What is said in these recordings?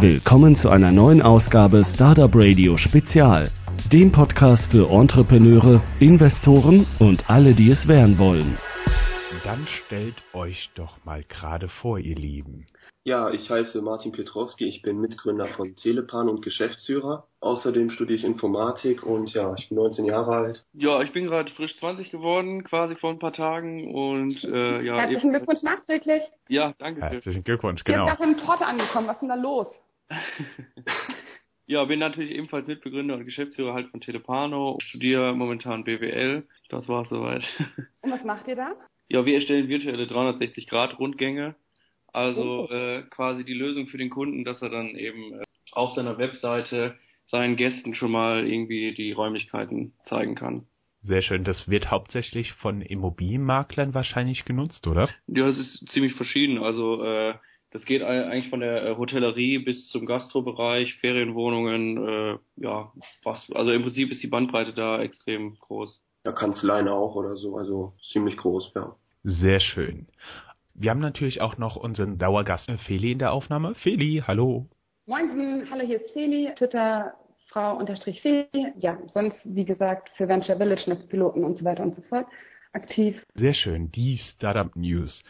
Willkommen zu einer neuen Ausgabe Startup Radio Spezial, dem Podcast für Entrepreneure, Investoren und alle, die es werden wollen. Dann stellt euch doch mal gerade vor, ihr Lieben. Ja, ich heiße Martin Pietrowski, ich bin Mitgründer von Telepan und Geschäftsführer. Außerdem studiere ich Informatik und ja, ich bin 19 Jahre alt. Ja, ich bin gerade frisch 20 geworden, quasi vor ein paar Tagen und äh, ja. Herzlichen Glückwunsch nachträglich. Ja, danke. Herzlichen Glückwunsch, genau. Jetzt ist eine Torte angekommen, was ist denn da los? ja, bin natürlich ebenfalls Mitbegründer und Geschäftsführer halt von Telepano, studiere momentan BWL. Das war's soweit. Und was macht ihr da? Ja, wir erstellen virtuelle 360-Grad-Rundgänge. Also oh. äh, quasi die Lösung für den Kunden, dass er dann eben äh, auf seiner Webseite seinen Gästen schon mal irgendwie die Räumlichkeiten zeigen kann. Sehr schön. Das wird hauptsächlich von Immobilienmaklern wahrscheinlich genutzt, oder? Ja, es ist ziemlich verschieden. Also äh, das geht eigentlich von der äh, Hotellerie bis zum Gastrobereich, Ferienwohnungen, äh, ja, was, also im Prinzip ist die Bandbreite da extrem groß. Ja, Kanzleien auch oder so, also ziemlich groß, ja. Sehr schön. Wir haben natürlich auch noch unseren Dauergast Feli in der Aufnahme. Feli, hallo. Moin, hallo, hier ist Feli, Twitter Frau unterstrich Feli. Ja, sonst, wie gesagt, für Venture Village, Netzpiloten und so weiter und so fort aktiv. Sehr schön, die Startup News.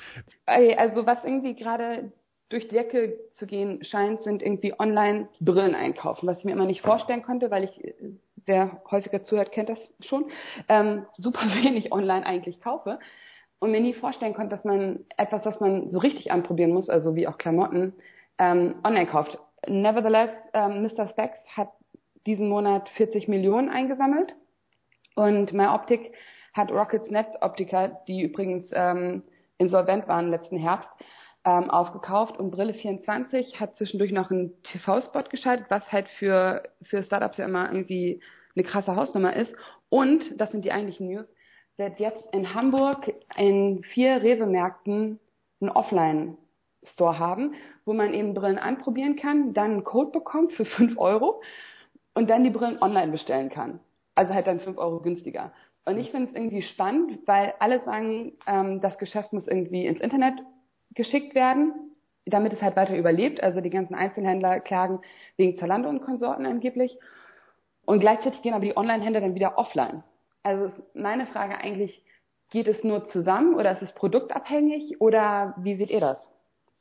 Also was irgendwie gerade durch die Decke zu gehen scheint, sind irgendwie online Brillen einkaufen, was ich mir immer nicht vorstellen konnte, weil ich wer häufiger zuhört, kennt das schon, ähm, super wenig online eigentlich kaufe und mir nie vorstellen konnte, dass man etwas, was man so richtig anprobieren muss, also wie auch Klamotten, ähm, online kauft. Nevertheless, ähm, Mr. Specs hat diesen Monat 40 Millionen eingesammelt und MyOptic hat Rockets Netzoptiker, die übrigens ähm, insolvent waren letzten Herbst, ähm, aufgekauft und Brille24 hat zwischendurch noch einen TV-Spot geschaltet, was halt für, für Startups ja immer irgendwie eine krasse Hausnummer ist. Und, das sind die eigentlichen News, wird jetzt in Hamburg in vier Rewe-Märkten einen Offline-Store haben, wo man eben Brillen anprobieren kann, dann einen Code bekommt für fünf Euro und dann die Brillen online bestellen kann. Also halt dann fünf Euro günstiger. Und ich finde es irgendwie spannend, weil alle sagen, ähm, das Geschäft muss irgendwie ins Internet geschickt werden, damit es halt weiter überlebt. Also die ganzen Einzelhändler klagen wegen Zalando und Konsorten angeblich. Und gleichzeitig gehen aber die Online-Händler dann wieder offline. Also meine Frage eigentlich, geht es nur zusammen oder ist es produktabhängig oder wie seht ihr das?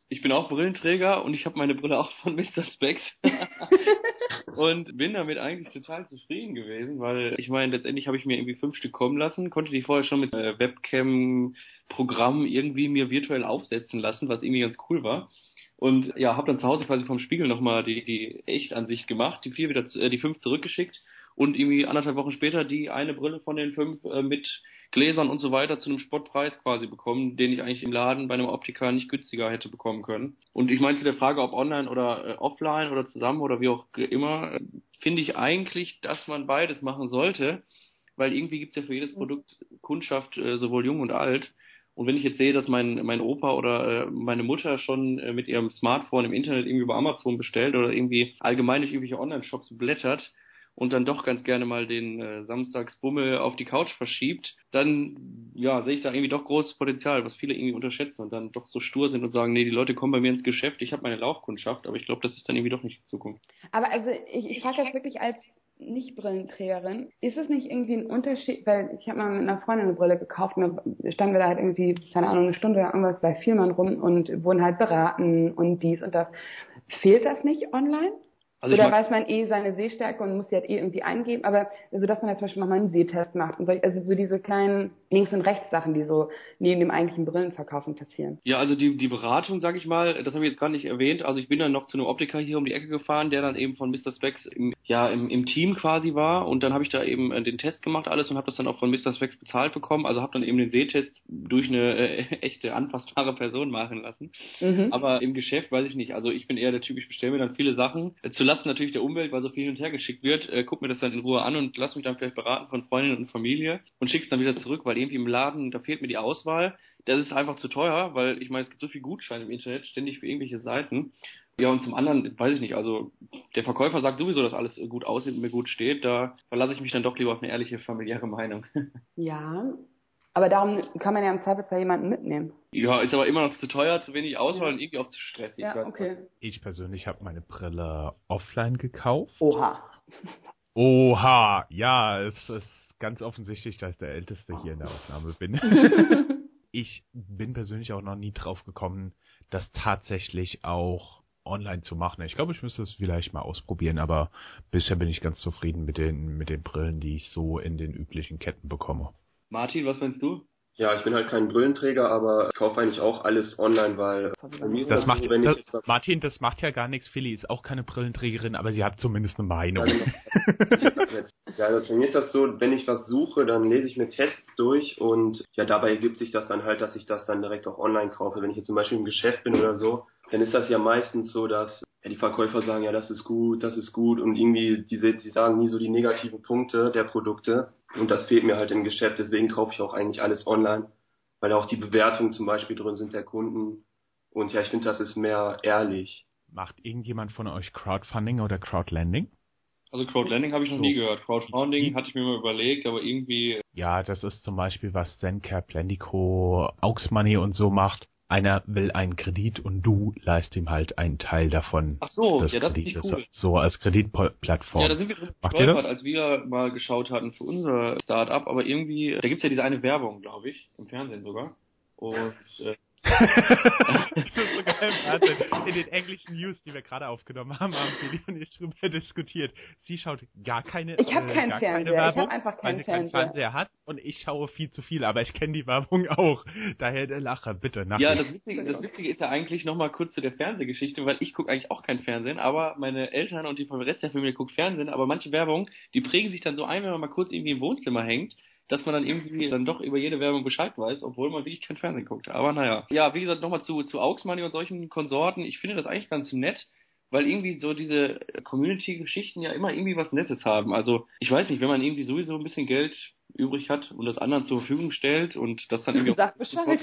Ich bin auch Brillenträger und ich habe meine Brille auch von Mr. Specs und bin damit eigentlich total zufrieden gewesen, weil ich meine, letztendlich habe ich mir irgendwie fünf Stück kommen lassen, konnte die vorher schon mit äh, Webcam-Programm irgendwie mir virtuell aufsetzen lassen, was irgendwie ganz cool war. Und ja, habe dann zu Hause quasi vom Spiegel nochmal die, die Echtansicht gemacht, die vier wieder, äh, die fünf zurückgeschickt und irgendwie anderthalb Wochen später die eine Brille von den fünf äh, mit Gläsern und so weiter zu einem Spottpreis quasi bekommen, den ich eigentlich im Laden bei einem Optiker nicht günstiger hätte bekommen können. Und ich meine zu der Frage, ob online oder äh, offline oder zusammen oder wie auch immer, äh, finde ich eigentlich, dass man beides machen sollte, weil irgendwie gibt es ja für jedes Produkt Kundschaft, äh, sowohl jung und alt. Und wenn ich jetzt sehe, dass mein, mein Opa oder äh, meine Mutter schon äh, mit ihrem Smartphone im Internet irgendwie über Amazon bestellt oder irgendwie allgemein durch irgendwelche Online-Shops blättert und dann doch ganz gerne mal den äh, Samstagsbummel auf die Couch verschiebt, dann ja, sehe ich da irgendwie doch großes Potenzial, was viele irgendwie unterschätzen und dann doch so stur sind und sagen, nee, die Leute kommen bei mir ins Geschäft, ich habe meine Laufkundschaft, aber ich glaube, das ist dann irgendwie doch nicht die Zukunft. Aber also ich, ich frage das wirklich als nicht-Brillenträgerin, ist es nicht irgendwie ein Unterschied, weil ich habe mal mit einer Freundin eine Brille gekauft und da standen wir da halt irgendwie, keine Ahnung, eine Stunde oder irgendwas bei Vielmann rum und wurden halt beraten und dies und das. Fehlt das nicht online? Also Oder weiß man eh seine Sehstärke und muss die halt eh irgendwie eingeben, aber also dass man ja zum Beispiel nochmal einen Sehtest macht und so, also so diese kleinen Links- und Rechts-Sachen, die so neben dem eigentlichen Brillenverkaufen passieren. Ja, also die, die Beratung, sage ich mal, das habe ich jetzt gar nicht erwähnt. Also ich bin dann noch zu einem Optiker hier um die Ecke gefahren, der dann eben von Mr. Specs im, ja, im, im Team quasi war und dann habe ich da eben äh, den Test gemacht alles und habe das dann auch von Mr. Specs bezahlt bekommen. Also habe dann eben den Sehtest durch eine äh, echte anfassbare Person machen lassen. Mhm. Aber im Geschäft weiß ich nicht. Also ich bin eher der Typ, ich bestelle mir dann viele Sachen. Äh, zulasten natürlich der Umwelt, weil so viel hin und her geschickt wird, äh, guck mir das dann in Ruhe an und lass mich dann vielleicht beraten von Freundinnen und Familie und schick's dann wieder zurück, weil irgendwie im Laden, da fehlt mir die Auswahl. Das ist einfach zu teuer, weil ich meine, es gibt so viel Gutscheine im Internet, ständig für irgendwelche Seiten. Ja, und zum anderen, weiß ich nicht, also der Verkäufer sagt sowieso, dass alles gut aussieht und mir gut steht. Da verlasse ich mich dann doch lieber auf eine ehrliche familiäre Meinung. Ja, Aber darum kann man ja im Zweifelsfall jemanden mitnehmen. Ja, ist aber immer noch zu teuer, zu wenig Auswahl und irgendwie auch zu stressig. Ja, okay. Ich persönlich habe meine Brille offline gekauft. Oha. Oha, ja, es ist ganz offensichtlich, dass ich der Älteste hier in der Aufnahme bin. ich bin persönlich auch noch nie drauf gekommen, das tatsächlich auch online zu machen. Ich glaube, ich müsste es vielleicht mal ausprobieren, aber bisher bin ich ganz zufrieden mit den, mit den Brillen, die ich so in den üblichen Ketten bekomme. Martin, was meinst du? Ja, ich bin halt kein Brillenträger, aber ich kaufe eigentlich auch alles online, weil bei mir ist Das das macht, so, wenn ich das, jetzt was Martin, das macht ja gar nichts. Philly ist auch keine Brillenträgerin, aber sie hat zumindest eine Meinung. Ja, also bei mir ist das so, wenn ich was suche, dann lese ich mir Tests durch und ja, dabei ergibt sich das dann halt, dass ich das dann direkt auch online kaufe. Wenn ich jetzt zum Beispiel im Geschäft bin oder so, dann ist das ja meistens so, dass ja, die Verkäufer sagen, ja, das ist gut, das ist gut und irgendwie, die, die sagen nie so die negativen Punkte der Produkte und das fehlt mir halt im Geschäft, deswegen kaufe ich auch eigentlich alles online, weil auch die Bewertungen zum Beispiel drin sind der Kunden und ja, ich finde, das ist mehr ehrlich. Macht irgendjemand von euch Crowdfunding oder Crowdlending? Also Crowdlending habe ich noch So. nie gehört. Crowdfunding Mhm. hatte ich mir mal überlegt, aber irgendwie, Ja, das ist zum Beispiel, was Zencap, Lendico, Auxmoney und so macht. Einer will einen Kredit und du leist ihm halt einen Teil davon. ach so, ja, das ich Kredites. cool. So als Kreditplattform. Ja, da sind wir drin Macht ihr das? als wir mal geschaut hatten für unser Start-up, aber irgendwie, da gibt's ja diese eine Werbung, glaube ich, im Fernsehen sogar. Und äh, das ist so geil, Wahnsinn. In den englischen News, die wir gerade aufgenommen haben, haben Billy und ich drüber diskutiert. Sie schaut gar keine, Ich hab äh, keinen Fernseher. keine Ich Werbung, hab einfach weil keinen sie keinen Fernseher. Fernseher hat und ich schaue viel zu viel, aber ich kenne die Werbung auch. Daher der Lacher, bitte. Nach ja, das Witzige, das Witzige ist ja eigentlich nochmal kurz zu der Fernsehgeschichte, weil ich gucke eigentlich auch kein Fernsehen, aber meine Eltern und die vom Rest der Familie guckt Fernsehen, aber manche Werbung, die prägen sich dann so ein, wenn man mal kurz irgendwie im Wohnzimmer hängt, dass man dann irgendwie dann doch über jede Werbung Bescheid weiß, obwohl man wirklich kein Fernsehen guckt. Aber naja. Ja, wie gesagt, nochmal zu, zu Auxmoney und solchen Konsorten. Ich finde das eigentlich ganz nett, weil irgendwie so diese Community-Geschichten ja immer irgendwie was Nettes haben. Also, ich weiß nicht, wenn man irgendwie sowieso ein bisschen Geld übrig hat und das anderen zur Verfügung stellt und das dann irgendwie Sag Bescheid.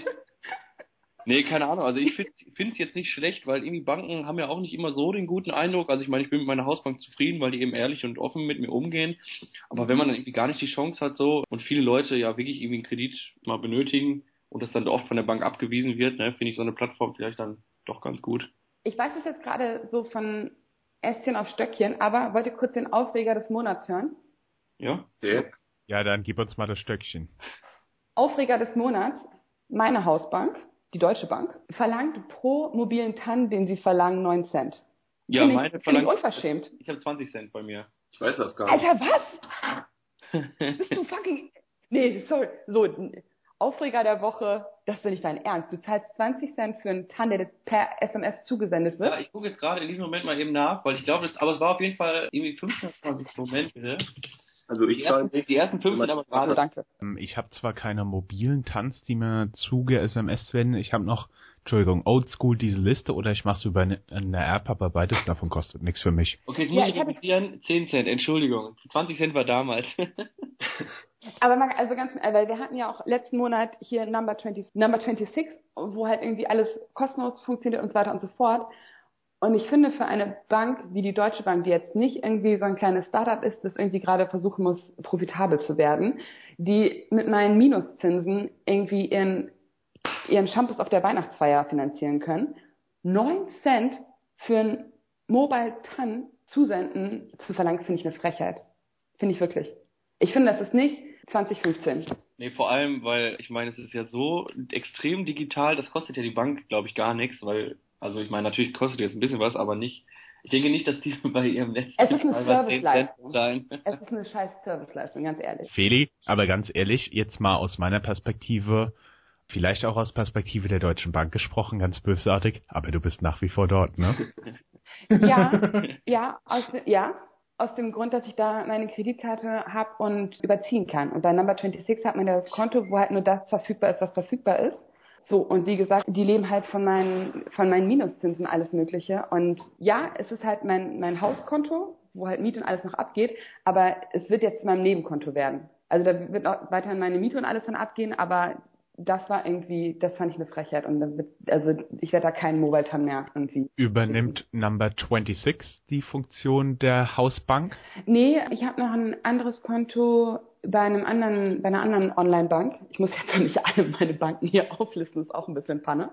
Nee, keine Ahnung. Also ich finde es jetzt nicht schlecht, weil irgendwie Banken haben ja auch nicht immer so den guten Eindruck. Also ich meine, ich bin mit meiner Hausbank zufrieden, weil die eben ehrlich und offen mit mir umgehen. Aber wenn man dann irgendwie gar nicht die Chance hat so und viele Leute ja wirklich irgendwie einen Kredit mal benötigen und das dann oft von der Bank abgewiesen wird, ne, finde ich so eine Plattform vielleicht dann doch ganz gut. Ich weiß es jetzt gerade so von Ästchen auf Stöckchen, aber wollte kurz den Aufreger des Monats hören. Ja? Ja, dann gib uns mal das Stöckchen. Aufreger des Monats, meine Hausbank, die Deutsche Bank, verlangt pro mobilen TAN, den sie verlangen, 9 Cent. Ja, Finde meine ich, finde ich verlangt. unverschämt. Ich habe 20 Cent bei mir. Ich weiß das gar nicht. Alter, was? Bist du fucking... Nee, sorry. So, Aufreger der Woche, das ist doch nicht dein Ernst. Du zahlst 20 Cent für einen TAN, der dir per SMS zugesendet wird. Ja, ich gucke jetzt gerade in diesem Moment mal eben nach, weil ich glaube, aber es war auf jeden Fall irgendwie 25 Moment, bitte. Also ich Die zahle ersten, die ersten fünf sind aber gerade danke. Ähm, Ich habe zwar keine mobilen Tanz, die mir zuge SMS werden. Ich habe noch, Entschuldigung, Oldschool diese Liste oder ich mache es über eine, eine App, aber beides davon kostet nichts für mich. Okay, jetzt Ja, muss ich revidieren. 10 Cent, Entschuldigung. 20 Cent war damals. Aber man, also ganz, äh, weil wir hatten ja auch letzten Monat hier Number 20, Number 26, wo halt irgendwie alles kostenlos funktioniert und so weiter und so fort. Und ich finde für eine Bank wie die Deutsche Bank, die jetzt nicht irgendwie so ein kleines Startup ist, das irgendwie gerade versuchen muss, profitabel zu werden, die mit meinen Minuszinsen irgendwie ihren, ihren Shampoos auf der Weihnachtsfeier finanzieren können, 9 Cent für ein Mobile TAN zusenden zu verlangen, finde ich eine Frechheit. Finde ich wirklich. Ich finde, das ist nicht 2015. nee, vor allem, weil ich meine, es ist ja so extrem digital, das kostet ja die Bank, glaube ich, gar nichts, weil, also ich meine, natürlich kostet jetzt ein bisschen was, aber nicht. Ich denke nicht, dass die bei ihrem letzten Es ist eine Mal 10 Cent Serviceleistung. zahlen. Es ist eine scheiß Serviceleistung, ganz ehrlich. Feli, aber ganz ehrlich, jetzt mal aus meiner Perspektive, vielleicht auch aus Perspektive der Deutschen Bank gesprochen, ganz bösartig, aber du bist nach wie vor dort, ne? Ja, ja, aus, ja, aus dem Grund, dass ich da meine Kreditkarte habe und überziehen kann. Und bei Number 26 hat man ja das Konto, wo halt nur das verfügbar ist, was verfügbar ist. So, und wie gesagt, die leben halt von meinen, von meinen Minuszinsen alles Mögliche. Und ja, es ist halt mein, mein Hauskonto, wo halt Miete und alles noch abgeht, aber es wird jetzt zu meinem Nebenkonto werden. Also da wird auch weiterhin meine Miete und alles von abgehen, aber das war irgendwie, das fand ich eine Frechheit. Und das wird, also ich werde da keinen Mobile TAN mehr irgendwie. Übernimmt Number 26 die Funktion der Hausbank? Nee, ich habe noch ein anderes Konto bei einem anderen, bei einer anderen Online-Bank. Ich muss jetzt nicht alle meine Banken hier auflisten, ist auch ein bisschen Panne.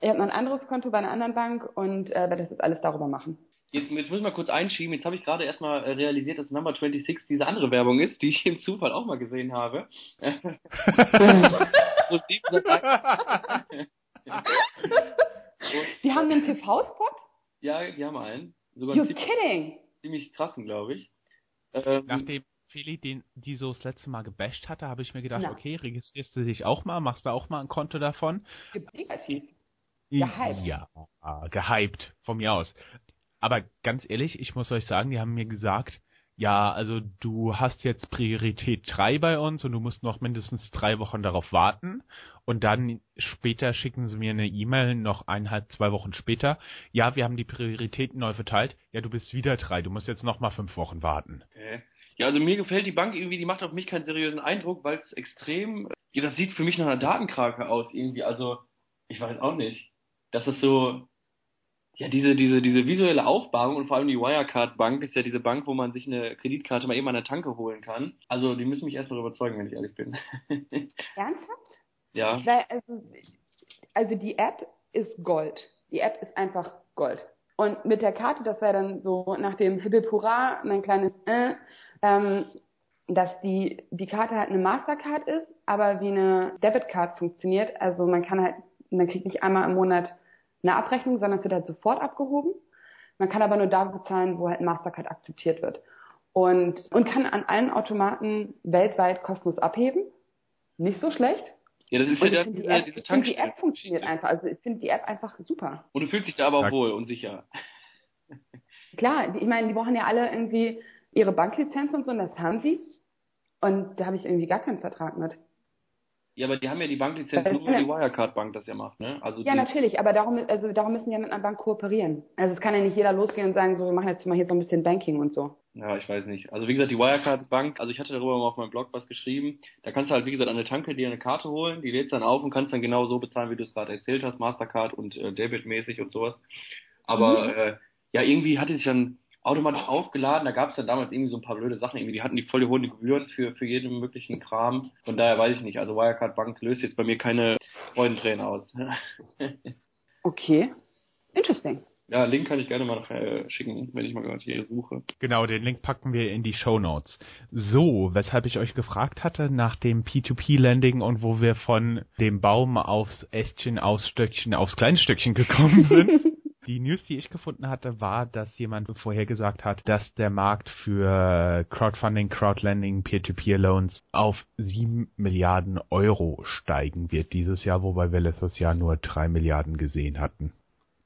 Ich habe noch ein anderes Konto bei einer anderen Bank und äh, werde das jetzt alles darüber machen. Jetzt, jetzt muss ich mal kurz einschieben. Jetzt habe ich gerade erstmal äh, realisiert, dass Number 26 diese andere Werbung ist, die ich im Zufall auch mal gesehen habe. die haben einen TV-Spot? Ja, die haben einen. Sogar You're kidding! Ziemlich krassen, glaube ich. Ähm, Nachdem Feli den, die so das letzte Mal gebasht hatte, habe ich mir gedacht, Na. okay, registrierst du dich auch mal, machst du auch mal ein Konto davon? Negativ. Gehypt. Ja, gehypt, von mir aus. Aber ganz ehrlich, ich muss euch sagen, die haben mir gesagt, ja, also du hast jetzt Priorität 3 bei uns und du musst noch mindestens drei Wochen darauf warten. Und dann später schicken sie mir eine E-Mail, noch eineinhalb, zwei Wochen später. Ja, wir haben die Prioritäten neu verteilt. Ja, du bist wieder drei. Du musst jetzt noch mal fünf Wochen warten. Okay. Ja, also mir gefällt die Bank irgendwie, die macht auf mich keinen seriösen Eindruck, weil es extrem, ja, das sieht für mich nach einer Datenkrake aus irgendwie. Also, ich weiß auch nicht. Das ist so, ja, diese, diese, diese visuelle Aufbauung und vor allem die Wirecard-Bank ist ja diese Bank, wo man sich eine Kreditkarte mal eben an der Tanke holen kann. Also die müssen mich erst mal überzeugen, wenn ich ehrlich bin. Ernsthaft? Ja. Weil, also, also die App ist Gold. Die App ist einfach Gold. Und mit der Karte, das wäre dann so nach dem Hibbel Hurra, mein kleines äh, ähm, dass die, die Karte halt eine Mastercard ist, aber wie eine Debitcard funktioniert. Also man kann halt, man kriegt nicht einmal im Monat eine Abrechnung, sondern es wird halt sofort abgehoben. Man kann aber nur da bezahlen, wo halt Mastercard akzeptiert wird. Und, und kann an allen Automaten weltweit kostenlos abheben. Nicht so schlecht. Ja, das ist ja die, die, App, diese ich die App funktioniert einfach. Also ich finde die App einfach super. Und du fühlst dich da aber auch wohl und sicher. Klar, die, ich meine, die brauchen ja alle irgendwie ihre Banklizenz und so, und das haben sie. Und da habe ich irgendwie gar keinen Vertrag mit. Ja, aber die haben ja die Banklizenz nur, weil die Wirecard-Bank das ja macht, ne? Also ja, natürlich, aber darum, also darum müssen die ja mit einer Bank kooperieren. Also es kann ja nicht jeder losgehen und sagen, so, wir machen jetzt mal hier so ein bisschen Banking und so. Ja, ich weiß nicht. Also wie gesagt, die Wirecard-Bank, also ich hatte darüber mal auf meinem Blog was geschrieben. Da kannst du halt, wie gesagt, an der Tanke dir eine Karte holen, die lädst dann auf und kannst dann genau so bezahlen, wie du es gerade erzählt hast, Mastercard und äh, Debit-mäßig und sowas. Aber mhm. äh, ja, irgendwie hatte sich dann automatisch aufgeladen. Da gab es dann damals irgendwie so ein paar blöde Sachen. Irgendwie, die hatten die voll hohen Gebühren für, für jeden möglichen Kram. Von daher weiß ich nicht. Also Wirecard Bank löst jetzt bei mir keine Freudentränen aus. okay. Interesting. Ja, Link kann ich gerne mal nachher schicken, wenn ich mal gerade hier suche. Genau, den Link packen wir in die Show Notes. So, weshalb ich euch gefragt hatte nach dem P2P-Landing und wo wir von dem Baum aufs Ästchen, aufs Stöckchen, aufs Kleinstückchen gekommen sind. Die News, die ich gefunden hatte, war, dass jemand vorhergesagt hat, dass der Markt für Crowdfunding, Crowdlending, Peer-to-Peer-Loans auf 7 Milliarden Euro steigen wird dieses Jahr, wobei wir letztes Jahr nur 3 Milliarden gesehen hatten.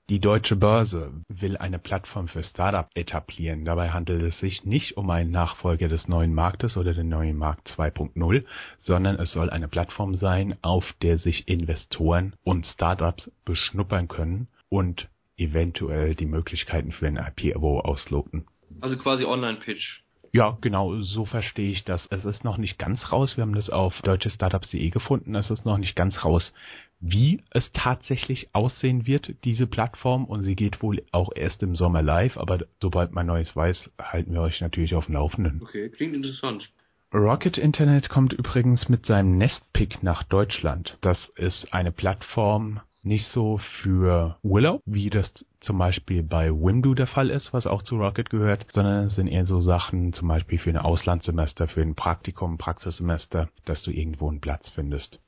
Die Deutsche Börse will eine Plattform für Startup etablieren. Dabei handelt es sich nicht um einen Nachfolger des neuen Marktes oder den neuen Markt 2.0, sondern es soll eine Plattform sein, auf der sich Investoren und Startups beschnuppern können und eventuell die Möglichkeiten für ein IPO ausloten. Also quasi Online-Pitch. Ja, genau, so verstehe ich das. Es ist noch nicht ganz raus. Wir haben das auf deutschestartups.de gefunden. Es ist noch nicht ganz raus, wie es tatsächlich aussehen wird, diese Plattform. Und sie geht wohl auch erst im Sommer live. Aber sobald man Neues weiß, halten wir euch natürlich auf dem Laufenden. Okay, klingt interessant. Rocket Internet kommt übrigens mit seinem Nestpick nach Deutschland. Das ist eine Plattform, nicht so für Willow, wie das zum Beispiel bei Wimdu der Fall ist, was auch zu Rocket gehört, sondern es sind eher so Sachen, zum Beispiel für ein Auslandssemester, für ein Praktikum, Praxissemester, dass du irgendwo einen Platz findest.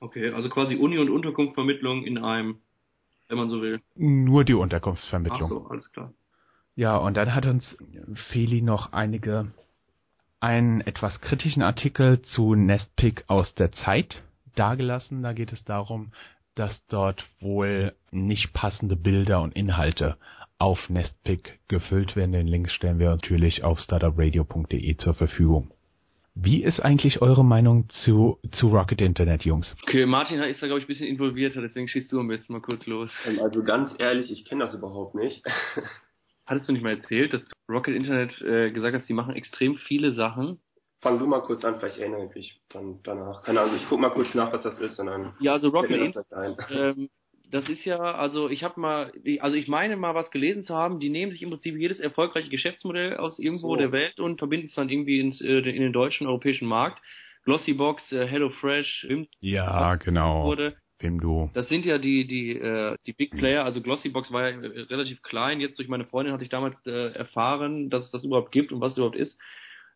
Okay, also quasi Uni- und Unterkunftsvermittlung in einem, wenn man so will. Nur die Unterkunftsvermittlung. Ach so, alles klar. Ja, und dann hat uns Feli noch einige, einen etwas kritischen Artikel zu Nestpick aus der Zeit dargelassen. Da geht es darum, dass dort wohl nicht passende Bilder und Inhalte auf Nestpick gefüllt werden. Den Link stellen wir natürlich auf startupradio.de zur Verfügung. Wie ist eigentlich eure Meinung zu, zu Rocket Internet, Jungs? Okay, Martin ist da, glaube ich, ein bisschen involvierter, deswegen schießt du am besten mal kurz los. Ähm, also ganz ehrlich, ich kenne das überhaupt nicht. Hattest du nicht mal erzählt, dass Rocket Internet äh, gesagt hat, die machen extrem viele Sachen fang du mal kurz an, vielleicht erinnere ich mich dann danach. Keine Ahnung, ich guck mal kurz nach, was das ist und dann. Ja, also Rocket Internet, ähm, das ist ja, also ich habe mal, also ich meine mal was gelesen zu haben, die nehmen sich im Prinzip jedes erfolgreiche Geschäftsmodell aus irgendwo so. der Welt und verbinden es dann irgendwie ins, äh, in den deutschen, europäischen Markt. Glossybox, äh, HelloFresh, ja, genau. Wurde. Wimdu. Das sind ja die, die, äh, die Big Player, also Glossybox war ja relativ klein, jetzt durch meine Freundin hatte ich damals äh, erfahren, dass es das überhaupt gibt und was es überhaupt ist.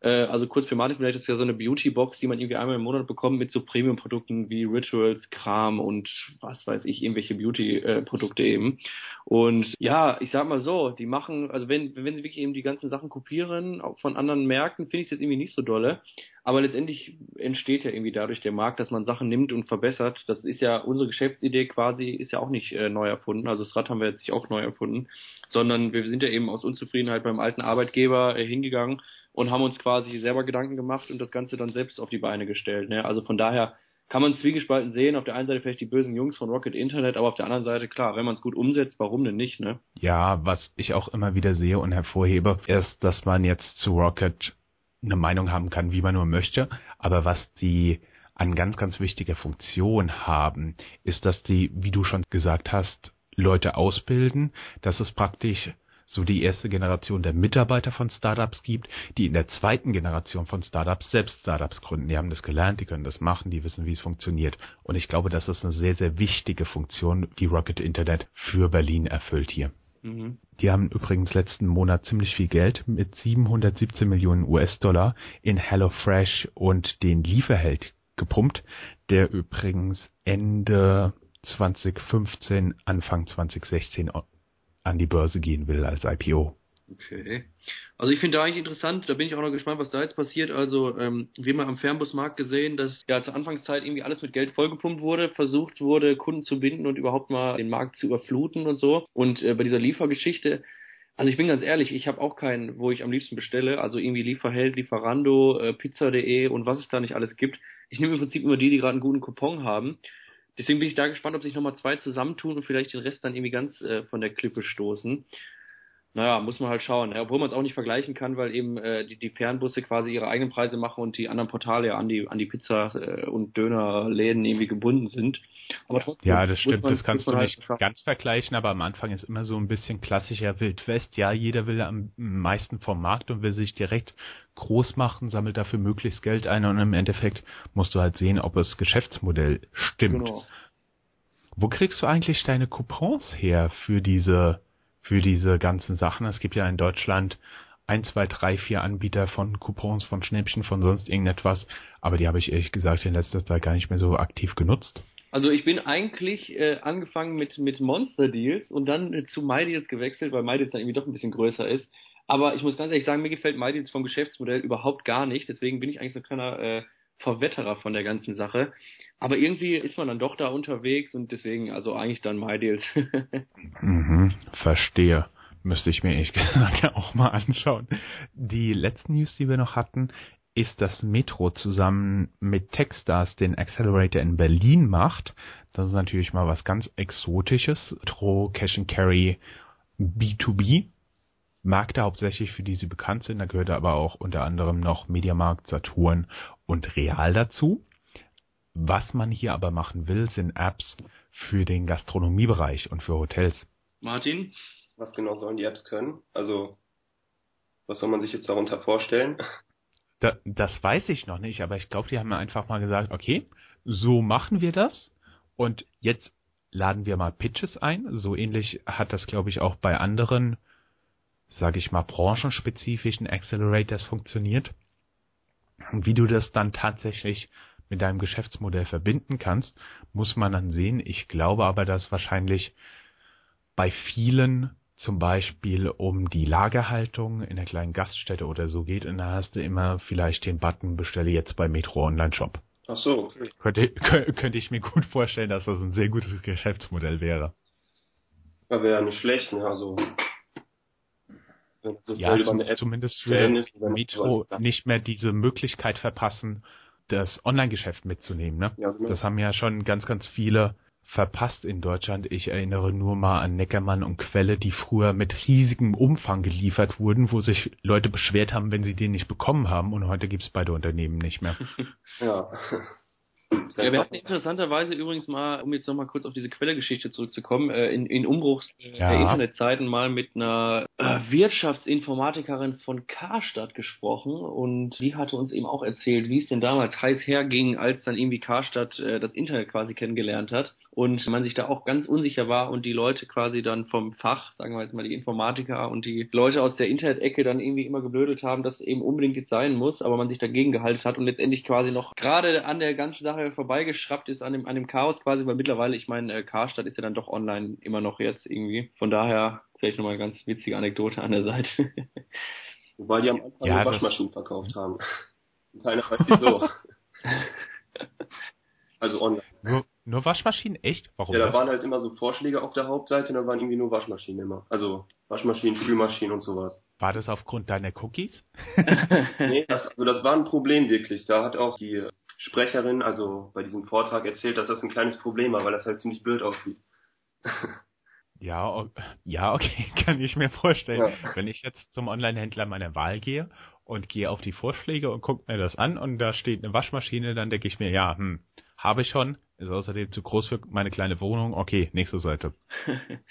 Äh, also kurz für Martin vielleicht ist ja so eine Beauty-Box, die man irgendwie einmal im Monat bekommt mit so Premium-Produkten wie Rituals, Kram und was weiß ich, irgendwelche Beauty-Produkte eben. Und ja, ich sag mal so, die machen, also wenn, wenn sie wirklich eben die ganzen Sachen kopieren, auch von anderen Märkten, finde ich es jetzt irgendwie nicht so dolle. Aber letztendlich entsteht ja irgendwie dadurch der Markt, dass man Sachen nimmt und verbessert. Das ist ja unsere Geschäftsidee quasi, ist ja auch nicht äh, neu erfunden. Also das Rad haben wir jetzt nicht auch neu erfunden, sondern wir sind ja eben aus Unzufriedenheit beim alten Arbeitgeber äh, hingegangen und haben uns quasi selber Gedanken gemacht und das Ganze dann selbst auf die Beine gestellt. Ne? Also von daher kann man zwiegespalten sehen. Auf der einen Seite vielleicht die bösen Jungs von Rocket Internet, aber auf der anderen Seite, klar, wenn man es gut umsetzt, warum denn nicht, ne? Ja, was ich auch immer wieder sehe und hervorhebe, ist, dass man jetzt zu Rocket eine Meinung haben kann, wie man nur möchte, aber was die an ganz, ganz wichtiger Funktion haben, ist, dass die, wie du schon gesagt hast, Leute ausbilden, dass es praktisch so die erste Generation der Mitarbeiter von Startups gibt, die in der zweiten Generation von Startups selbst Startups gründen. Die haben das gelernt, die können das machen, die wissen, wie es funktioniert. Und ich glaube, das ist eine sehr, sehr wichtige Funktion, die Rocket Internet für Berlin erfüllt hier. Mhm. Die haben übrigens letzten Monat ziemlich viel Geld mit 717 Millionen US-Dollar in HelloFresh und den Lieferheld gepumpt, der übrigens Ende 2015, Anfang 2016 an die Börse gehen will als IPO. Okay. Also ich finde da eigentlich interessant, da bin ich auch noch gespannt, was da jetzt passiert. Also ähm, wir haben am Fernbusmarkt gesehen, dass ja zur Anfangszeit irgendwie alles mit Geld vollgepumpt wurde, versucht wurde, Kunden zu binden und überhaupt mal den Markt zu überfluten und so. Und äh, bei dieser Liefergeschichte, also ich bin ganz ehrlich, ich habe auch keinen, wo ich am liebsten bestelle. Also irgendwie Lieferheld, Lieferando, äh, Pizza.de und was es da nicht alles gibt. Ich nehme im Prinzip immer die, die gerade einen guten Coupon haben. Deswegen bin ich da gespannt, ob sich nochmal zwei zusammentun und vielleicht den Rest dann irgendwie ganz äh, von der Klippe stoßen. Naja, muss man halt schauen. Ja, obwohl man es auch nicht vergleichen kann, weil eben äh, die, die Fernbusse quasi ihre eigenen Preise machen und die anderen Portale ja an die, an die Pizza- äh, und Dönerläden irgendwie gebunden sind. Aber trotzdem, ja, das stimmt. Man, das kannst du halt nicht ganz vergleichen, aber am Anfang ist immer so ein bisschen klassischer Wildwest. Ja, jeder will am meisten vom Markt und will sich direkt groß machen, sammelt dafür möglichst Geld ein und im Endeffekt musst du halt sehen, ob das Geschäftsmodell stimmt. Genau. Wo kriegst du eigentlich deine Coupons her für diese für diese ganzen Sachen. Es gibt ja in Deutschland ein, zwei, drei, vier Anbieter von Coupons, von Schnäppchen, von sonst irgendetwas, aber die habe ich ehrlich gesagt in letzter Zeit gar nicht mehr so aktiv genutzt. Also ich bin eigentlich äh, angefangen mit, mit Monster Deals und dann äh, zu MyDeals gewechselt, weil MyDeals dann irgendwie doch ein bisschen größer ist. Aber ich muss ganz ehrlich sagen, mir gefällt MyDeals vom Geschäftsmodell überhaupt gar nicht. Deswegen bin ich eigentlich so ein kleiner äh, Verwetterer von der ganzen Sache. Aber irgendwie ist man dann doch da unterwegs und deswegen, also eigentlich dann MyDeals. mhm, verstehe. Müsste ich mir ehrlich gesagt ja auch mal anschauen. Die letzten News, die wir noch hatten, ist, dass Metro zusammen mit Techstars den Accelerator in Berlin macht. Das ist natürlich mal was ganz Exotisches. Metro, Cash and Carry, B2B. Märkte hauptsächlich, für die sie bekannt sind. Da gehört aber auch unter anderem noch Mediamarkt, Saturn und Real dazu. Was man hier aber machen will, sind Apps für den Gastronomiebereich und für Hotels. Martin? Was genau sollen die Apps können? Also, was soll man sich jetzt darunter vorstellen? Da, das weiß ich noch nicht, aber ich glaube, die haben mir einfach mal gesagt, okay, so machen wir das und jetzt laden wir mal Pitches ein. So ähnlich hat das, glaube ich, auch bei anderen, sage ich mal, branchenspezifischen Accelerators funktioniert. Und wie du das dann tatsächlich mit deinem Geschäftsmodell verbinden kannst, muss man dann sehen. Ich glaube aber, dass wahrscheinlich bei vielen zum Beispiel um die Lagerhaltung in der kleinen Gaststätte oder so geht und da hast du immer vielleicht den Button bestelle jetzt bei Metro Online Shop. Ach so, okay. Könnte, könnte ich mir gut vorstellen, dass das ein sehr gutes Geschäftsmodell wäre. Ja, wäre nicht schlecht, ne? Also ja, zum, zumindest für Metro nicht mehr diese Möglichkeit verpassen, das Online-Geschäft mitzunehmen. Ne? Ja, genau. Das haben ja schon ganz, ganz viele verpasst in Deutschland. Ich erinnere nur mal an Neckermann und Quelle, die früher mit riesigem Umfang geliefert wurden, wo sich Leute beschwert haben, wenn sie den nicht bekommen haben. Und heute gibt's beide Unternehmen nicht mehr. ja. Ja, wir hatten interessanterweise übrigens mal, um jetzt nochmal kurz auf diese Quellegeschichte zurückzukommen, äh, in, in Umbruchs äh, Ja. der Internetzeiten mal mit einer Wirtschaftsinformatikerin von Karstadt gesprochen und die hatte uns eben auch erzählt, wie es denn damals heiß herging, als dann irgendwie Karstadt äh, das Internet quasi kennengelernt hat und man sich da auch ganz unsicher war und die Leute quasi dann vom Fach, sagen wir jetzt mal die Informatiker und die Leute aus der Internet-Ecke dann irgendwie immer geblödelt haben, dass es eben unbedingt jetzt sein muss, aber man sich dagegen gehalten hat und letztendlich quasi noch gerade an der ganzen Sache vorbeigeschraubt ist, an dem, an dem Chaos quasi, weil mittlerweile, ich meine, äh, Karstadt ist ja dann doch online immer noch jetzt irgendwie. Von daher vielleicht nochmal eine ganz witzige Anekdote an der Seite. Wobei die am Anfang Ja, Waschmaschinen verkauft haben. Und keiner weiß wieso. also online. Nur, nur Waschmaschinen? Echt? Warum Ja, da das? waren halt immer so Vorschläge auf der Hauptseite und da waren irgendwie nur Waschmaschinen immer. Also Waschmaschinen, Spülmaschinen und sowas. War das aufgrund deiner Cookies? Nee, das, also das war ein Problem wirklich. Da hat auch die Sprecherin, also bei diesem Vortrag erzählt, dass das ein kleines Problem war, weil das halt ziemlich blöd aussieht. Ja, ja, okay, kann ich mir vorstellen. Ja. Wenn ich jetzt zum Online-Händler meiner Wahl gehe und gehe auf die Vorschläge und gucke mir das an und da steht eine Waschmaschine, dann denke ich mir, ja, hm, habe ich schon, ist außerdem zu groß für meine kleine Wohnung. Okay, nächste Seite.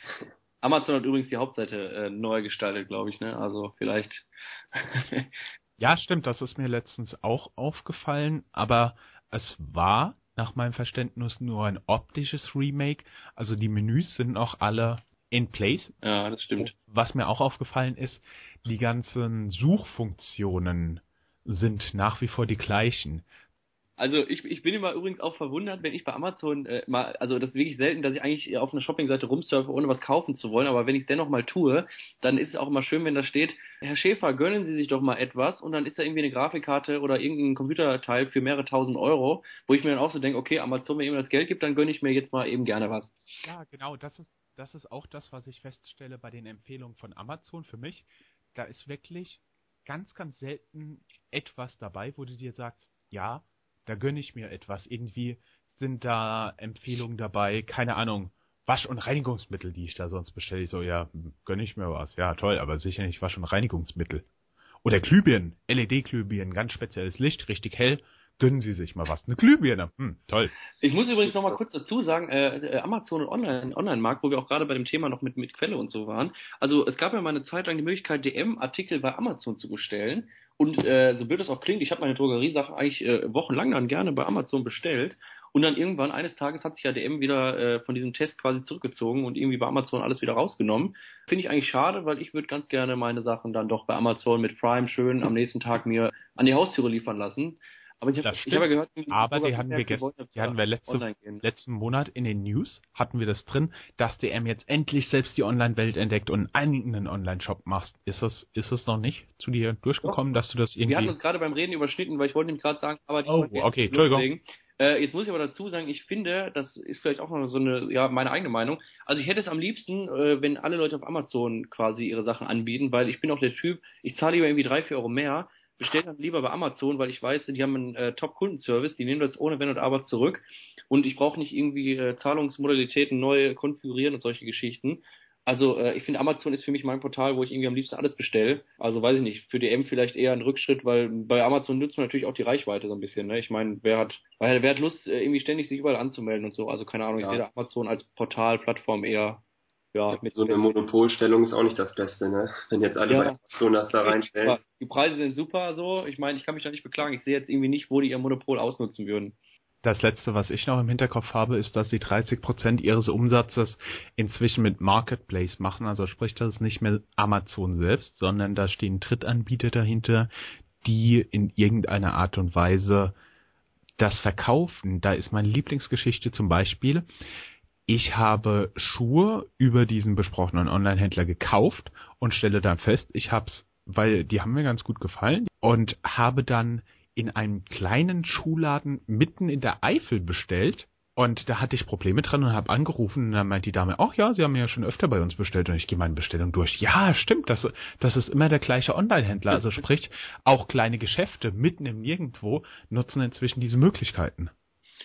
Amazon hat übrigens die Hauptseite äh, neu gestaltet, glaube ich, ne? Also vielleicht. Ja, stimmt, das ist mir letztens auch aufgefallen, aber es war nach meinem Verständnis nur ein optisches Remake. Also die Menüs sind noch alle in place. ja, das stimmt. Was mir auch aufgefallen ist, die ganzen Suchfunktionen sind nach wie vor die gleichen. Also ich, ich bin immer übrigens auch verwundert, wenn ich bei Amazon äh, mal, also das ist wirklich selten, dass ich eigentlich auf einer Shoppingseite rumsurfe, ohne was kaufen zu wollen, aber wenn ich es dennoch mal tue, dann ist es auch immer schön, wenn da steht, Herr Schäfer, gönnen Sie sich doch mal etwas und dann ist da irgendwie eine Grafikkarte oder irgendein Computerteil für mehrere tausend Euro, wo ich mir dann auch so denke, okay, Amazon mir eben das Geld gibt, dann gönne ich mir jetzt mal eben gerne was. Ja, genau, das ist, das ist auch das, was ich feststelle bei den Empfehlungen von Amazon für mich. Da ist wirklich ganz, ganz selten etwas dabei, wo du dir sagst, ja, da gönne ich mir etwas. Irgendwie sind da Empfehlungen dabei, keine Ahnung, Wasch- und Reinigungsmittel, die ich da sonst bestelle. Ich so, ja, gönne ich mir was. Ja, toll, aber sicher nicht Wasch- und Reinigungsmittel. Oder Glühbirnen, LED-Glühbirnen, ganz spezielles Licht, richtig hell. Gönnen Sie sich mal was. Eine Glühbirne, hm, toll. Ich muss übrigens noch mal kurz dazu sagen, äh, äh, Amazon und Online, Online-Markt, wo wir auch gerade bei dem Thema noch mit, mit Quelle und so waren. Also es gab ja mal eine Zeit lang die Möglichkeit, DM-Artikel bei Amazon zu bestellen. Und äh, so blöd das auch klingt, ich habe meine Drogeriesachen eigentlich äh, wochenlang dann gerne bei Amazon bestellt. Und dann irgendwann eines Tages hat sich ja DM wieder äh, von diesem Test quasi zurückgezogen und irgendwie bei Amazon alles wieder rausgenommen. Finde ich eigentlich schade, weil ich würde ganz gerne meine Sachen dann doch bei Amazon mit Prime schön am nächsten Tag mir an die Haustüre liefern lassen. Aber ich habe Das hab ja gehört, irgendwie Aber die hatten wir Märkte gest- wollen jetzt die hatten wir letzte- letzten Monat in den News hatten wir das drin, dass DM jetzt endlich selbst die Online-Welt entdeckt und einen eigenen Online-Shop macht. Ist das, ist es noch nicht zu dir durchgekommen, dass du das Wir hatten irgendwie... uns gerade beim Reden überschnitten, weil ich wollte nämlich gerade sagen, aber die Oh, okay, Entschuldigung. Äh, jetzt muss ich aber dazu sagen, ich finde, das ist vielleicht auch noch so eine, ja, meine eigene Meinung. Also ich hätte es am liebsten, äh, wenn alle Leute auf Amazon quasi ihre Sachen anbieten, weil ich bin auch der Typ, ich zahle lieber irgendwie drei, vier Euro mehr, bestelle dann lieber bei Amazon, weil ich weiß, die haben einen äh, Top-Kundenservice, die nehmen das ohne Wenn und Aber zurück und ich brauche nicht irgendwie äh, Zahlungsmodalitäten neu konfigurieren und solche Geschichten. Also äh, ich finde Amazon ist für mich mein Portal, wo ich irgendwie am liebsten alles bestelle. Also weiß ich nicht, für DM vielleicht eher ein Rückschritt, weil bei Amazon nutzt man natürlich auch die Reichweite so ein bisschen. Ne? Ich meine, wer hat, wer hat Lust, äh, irgendwie ständig sich überall anzumelden und so. Also keine Ahnung, ich Ja. sehe da Amazon als Portal, Plattform eher ja mit so eine Monopolstellung ist auch nicht das Beste, ne? Wenn jetzt alle Ja. bei Amazon das da reinstellen. Die Preise sind super so. Ich meine, ich kann mich da nicht beklagen. Ich sehe jetzt irgendwie nicht, wo die ihr Monopol ausnutzen würden. Das letzte, was ich noch im Hinterkopf habe, ist, dass sie 30% ihres Umsatzes inzwischen mit Marketplace machen. Also sprich, das ist nicht mehr Amazon selbst, sondern da stehen Drittanbieter dahinter, die in irgendeiner Art und Weise das verkaufen. Da ist meine Lieblingsgeschichte zum Beispiel. Ich habe Schuhe über diesen besprochenen Online-Händler gekauft und stelle dann fest, ich hab's, weil die haben mir ganz gut gefallen und habe dann in einem kleinen Schuhladen mitten in der Eifel bestellt. Und da hatte ich Probleme dran und habe angerufen und dann meint die Dame, ach ja, sie haben ja schon öfter bei uns bestellt und ich gehe meine Bestellung durch. Ja, stimmt, das, das ist immer der gleiche Online-Händler. Also sprich, auch kleine Geschäfte mitten im Nirgendwo nutzen inzwischen diese Möglichkeiten.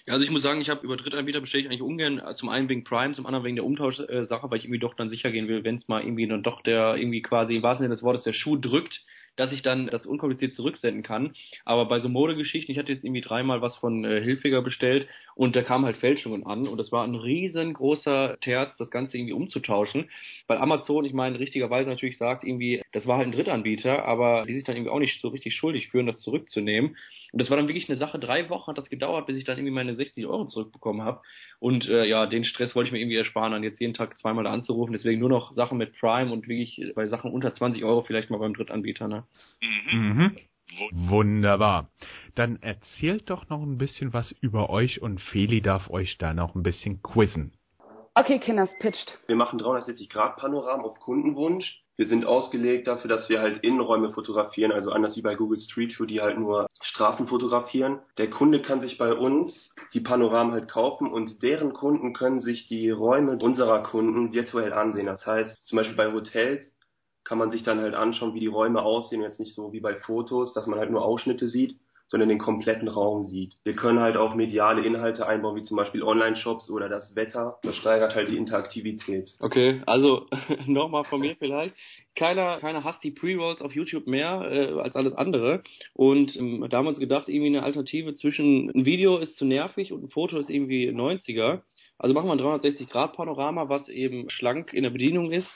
Ja, Also ich muss sagen, ich habe über Drittanbieter bestelle ich eigentlich ungern, äh, zum einen wegen Prime, zum anderen wegen der Umtauschsache, weil ich irgendwie doch dann sicher gehen will, wenn es mal irgendwie dann doch der irgendwie quasi im wahrsten Sinne des Wortes der Schuh drückt, dass ich dann das unkompliziert zurücksenden kann. Aber bei so Modegeschichten, ich hatte jetzt irgendwie dreimal was von äh, Hilfiger bestellt und da kamen halt Fälschungen an und das war ein riesengroßer Terz, das Ganze irgendwie umzutauschen. Weil Amazon, ich meine, richtigerweise natürlich sagt irgendwie, das war halt ein Drittanbieter, aber die sich dann irgendwie auch nicht so richtig schuldig führen, das zurückzunehmen. Und das war dann wirklich eine Sache. Drei Wochen hat das gedauert, bis ich dann irgendwie meine 60 Euro zurückbekommen habe. Und äh, ja, den Stress wollte ich mir irgendwie ersparen, dann jetzt jeden Tag zweimal da anzurufen. Deswegen nur noch Sachen mit Prime und wirklich bei Sachen unter 20 Euro vielleicht mal beim Drittanbieter. Ne? Mhm. Wunderbar. Dann erzählt doch noch ein bisschen was über euch und Feli darf euch da noch ein bisschen quizzen. Okay, Kinders, pitcht. Wir machen 360-Grad-Panoramen auf Kundenwunsch. Wir sind ausgelegt dafür, dass wir halt Innenräume fotografieren, also anders wie bei Google Street View, die halt nur Straßen fotografieren. Der Kunde kann sich bei uns die Panoramen halt kaufen und deren Kunden können sich die Räume unserer Kunden virtuell ansehen. Das heißt, zum Beispiel bei Hotels kann man sich dann halt anschauen, wie die Räume aussehen, jetzt nicht so wie bei Fotos, dass man halt nur Ausschnitte sieht, sondern den kompletten Raum sieht. Wir können halt auch mediale Inhalte einbauen, wie zum Beispiel Online-Shops oder das Wetter. Das steigert halt die Interaktivität. Okay, also nochmal von mir vielleicht. Keiner, keiner hasst die Pre-Rolls auf YouTube mehr äh, als alles andere. Und ähm, da haben wir uns gedacht, irgendwie eine Alternative zwischen ein Video ist zu nervig und ein Foto ist irgendwie 90er. Also machen wir ein 360-Grad-Panorama, was eben schlank in der Bedienung ist,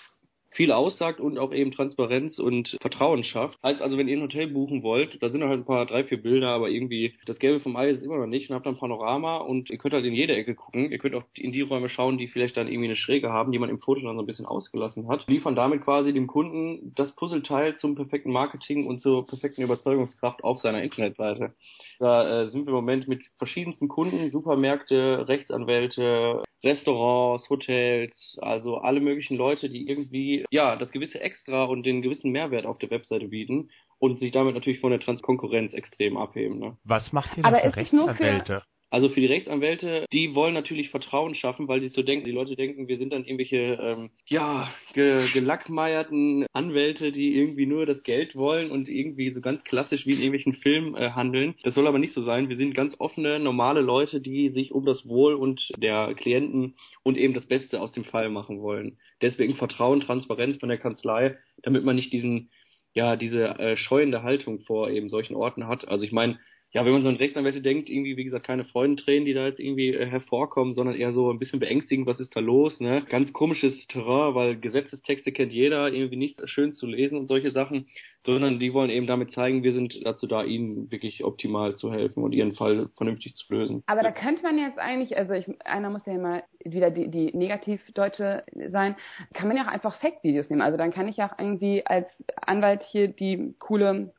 viel aussagt und auch eben Transparenz und Vertrauen schafft. Heißt also, wenn ihr ein Hotel buchen wollt, da sind halt ein paar, drei, vier Bilder, aber irgendwie das Gelbe vom Ei ist immer noch nicht und habt dann Panorama und ihr könnt halt in jede Ecke gucken. Ihr könnt auch in die Räume schauen, die vielleicht dann irgendwie eine Schräge haben, die man im Foto dann so ein bisschen ausgelassen hat. Liefern damit quasi dem Kunden das Puzzleteil zum perfekten Marketing und zur perfekten Überzeugungskraft auf seiner Internetseite. Da äh, sind wir im Moment mit verschiedensten Kunden, Supermärkte, Rechtsanwälte, Restaurants, Hotels, also alle möglichen Leute, die irgendwie ja das gewisse Extra und den gewissen Mehrwert auf der Webseite bieten und sich damit natürlich von der Transkonkurrenz extrem abheben. Ne? Was macht ihr Aber denn nur für- Rechtsanwälte? Also für die Rechtsanwälte, die wollen natürlich Vertrauen schaffen, weil sie so denken, die Leute denken, wir sind dann irgendwelche ähm, ja ge gelackmeierten Anwälte, die irgendwie nur das Geld wollen und irgendwie so ganz klassisch wie in irgendwelchen Filmen äh, handeln. Das soll aber nicht so sein. Wir sind ganz offene, normale Leute, die sich um das Wohl und der Klienten und eben das Beste aus dem Fall machen wollen. Deswegen Vertrauen, Transparenz von der Kanzlei, damit man nicht diesen ja diese äh, scheuende Haltung vor eben solchen Orten hat. Also ich meine, ja, wenn man so an Rechtsanwälte denkt, irgendwie, wie gesagt, keine Freudentränen, die da jetzt irgendwie äh, hervorkommen, sondern eher so ein bisschen beängstigend, was ist da los, ne? Ganz komisches Terrain, weil Gesetzestexte kennt jeder, irgendwie nicht schön zu lesen und solche Sachen, sondern die wollen eben damit zeigen, wir sind dazu da, ihnen wirklich optimal zu helfen und ihren Fall vernünftig zu lösen. Aber da könnte man jetzt eigentlich, also ich, einer muss ja immer wieder die, die Negativdeutsche sein, kann man ja auch einfach Fake-Videos nehmen. Also dann kann ich ja auch irgendwie als Anwalt hier die coole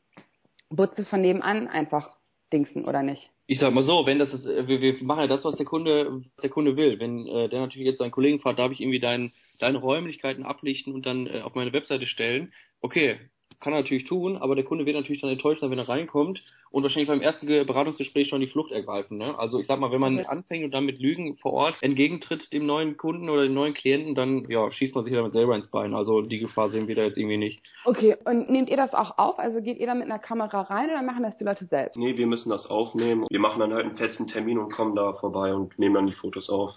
Butze von nebenan einfach dingsen, oder nicht? Ich sag mal so, wenn das ist, äh, wir, wir machen ja das, was der Kunde, was der Kunde will. Wenn äh, der natürlich jetzt seinen Kollegen fragt, darf ich irgendwie dein, deine Räumlichkeiten ablichten und dann äh, auf meine Webseite stellen, okay, kann er natürlich tun, aber der Kunde wird natürlich dann enttäuscht sein, wenn er reinkommt und wahrscheinlich beim ersten Ge- Beratungsgespräch schon die Flucht ergreifen. Ne? Also ich sag mal, wenn man Okay. anfängt und dann mit Lügen vor Ort entgegentritt dem neuen Kunden oder dem neuen Klienten, dann ja, schießt man sich damit selber ins Bein. Also die Gefahr sehen wir da jetzt irgendwie nicht. Okay, und nehmt ihr das auch auf? Also geht ihr da mit einer Kamera rein oder machen das die Leute selbst? Nee, wir müssen das aufnehmen. Wir machen dann halt einen festen Termin und kommen da vorbei und nehmen dann die Fotos auf.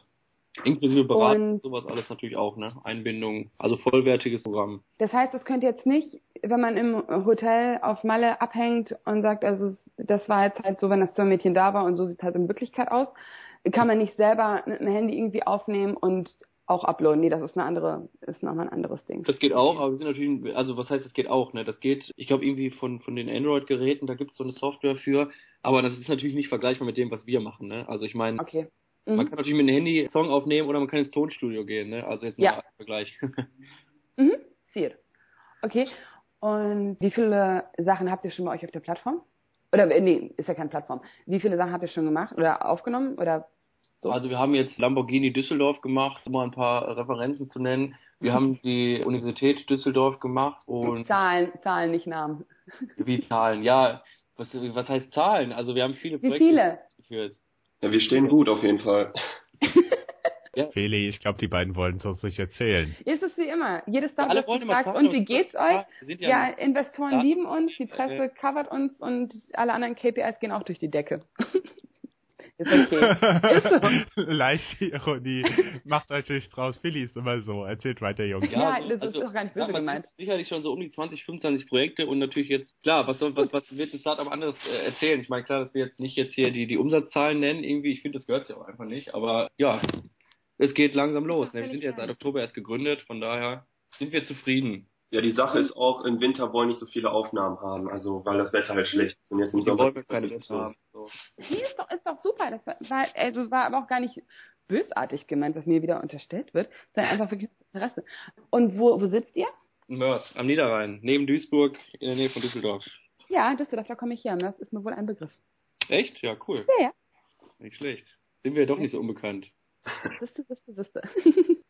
Inklusive Beratung, Und- sowas alles natürlich auch, ne? Einbindung, also vollwertiges Programm. Das heißt, das könnt ihr jetzt nicht, wenn man im Hotel auf Malle abhängt und sagt, also das war jetzt halt so, wenn das Zimmermädchen da war und so sieht es halt in Wirklichkeit aus, kann man nicht selber mit dem Handy irgendwie aufnehmen und auch uploaden. Nee, das ist eine andere, ist nochmal ein anderes Ding. Das geht auch, aber wir sind natürlich, also was heißt, das geht auch, ne? Das geht, ich glaube irgendwie von, von den Android-Geräten, da gibt es so eine Software für, aber das ist natürlich nicht vergleichbar mit dem, was wir machen, ne? Also ich meine, Okay. Man Mhm. kann natürlich mit dem Handy einen Song aufnehmen oder man kann ins Tonstudio gehen, ne? Also jetzt mal Ja. als Vergleich. Mhm. Vier. Okay. Und wie viele Sachen habt ihr schon bei euch auf der Plattform? Oder nee, ist ja keine Plattform. Wie viele Sachen habt ihr schon gemacht oder aufgenommen oder so? Also wir haben jetzt Lamborghini Düsseldorf gemacht, um mal ein paar Referenzen zu nennen. Wir haben die Universität Düsseldorf gemacht und Zahlen, Zahlen, nicht Namen. wie Zahlen. Ja, was, was heißt Zahlen? Also wir haben viele Wie Projekte viele? geführt. Ja, wir stehen gut auf jeden Fall. Feli, ich glaube, die beiden wollen es uns nicht erzählen. Ist es wie immer. Jedes Ja, wollen immer gefragt, Zahlen und wie geht's Ja, euch? ja- Ja, Investoren Ja. lieben uns, die Presse covert uns und alle anderen KPIs gehen auch durch die Decke. Ist okay. Ist so. Leichte Ironie. Macht euch nicht draus. Philly ist immer so. Erzählt weiter, Jungs. Ja, also- das ist also, doch gar nicht ja, böse man gemeint. Sicherlich schon so um die 20, 25 Projekte und natürlich jetzt, klar, was soll, was, was wird ein Startup anderes äh, erzählen? Ich meine, klar, dass wir jetzt nicht jetzt hier die, die Umsatzzahlen nennen, irgendwie, ich finde, das gehört sich auch einfach nicht, aber ja, es geht langsam los. Ne? Wir sind jetzt seit Oktober erst gegründet, von daher sind wir zufrieden. Ja, die Sache ist auch, im Winter wollen nicht so viele Aufnahmen haben, also weil das Wetter halt schlecht ist. Und jetzt im Wir Sommer wollen ist keine das Wette los. haben. So. Nee, ist doch, ist doch super. Das war, also war aber auch gar nicht bösartig gemeint, was mir wieder unterstellt wird, sondern einfach wirklich Interesse. Und wo, wo sitzt ihr? In Mörs, am Niederrhein, neben Duisburg, in der Nähe von Düsseldorf. Ja, Düsseldorf, da komme ich her. Das ist mir wohl ein Begriff. Echt? Ja, cool. Ja, ja. Nicht schlecht. Sind wir doch nicht so unbekannt. Wüsste, wüsste, wüsste.